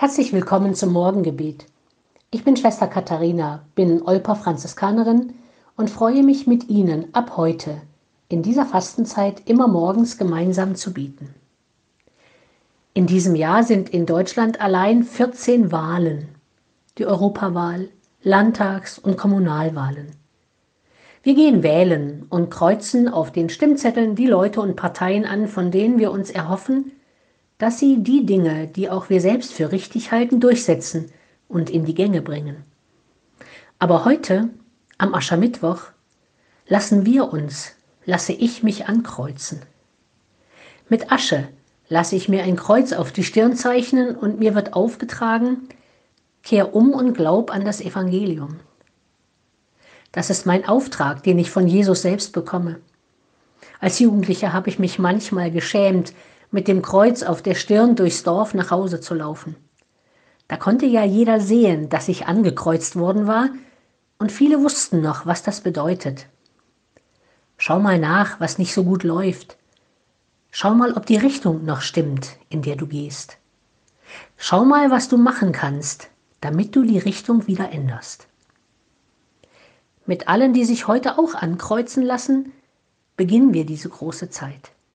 Herzlich willkommen zum Morgengebet. Ich bin Schwester Katharina, bin Olper Franziskanerin und freue mich mit Ihnen ab heute in dieser Fastenzeit immer morgens gemeinsam zu bieten. In diesem Jahr sind in Deutschland allein 14 Wahlen, die Europawahl, Landtags- und Kommunalwahlen. Wir gehen wählen und kreuzen auf den Stimmzetteln die Leute und Parteien an, von denen wir uns erhoffen, dass sie die Dinge, die auch wir selbst für richtig halten, durchsetzen und in die Gänge bringen. Aber heute, am Aschermittwoch, lassen wir uns, lasse ich mich ankreuzen. Mit Asche lasse ich mir ein Kreuz auf die Stirn zeichnen und mir wird aufgetragen, kehr um und glaub an das Evangelium. Das ist mein Auftrag, den ich von Jesus selbst bekomme. Als Jugendlicher habe ich mich manchmal geschämt, mit dem Kreuz auf der Stirn durchs Dorf nach Hause zu laufen. Da konnte ja jeder sehen, dass ich angekreuzt worden war, und viele wussten noch, was das bedeutet. Schau mal nach, was nicht so gut läuft. Schau mal, ob die Richtung noch stimmt, in der du gehst. Schau mal, was du machen kannst, damit du die Richtung wieder änderst. Mit allen, die sich heute auch ankreuzen lassen, beginnen wir diese große Zeit.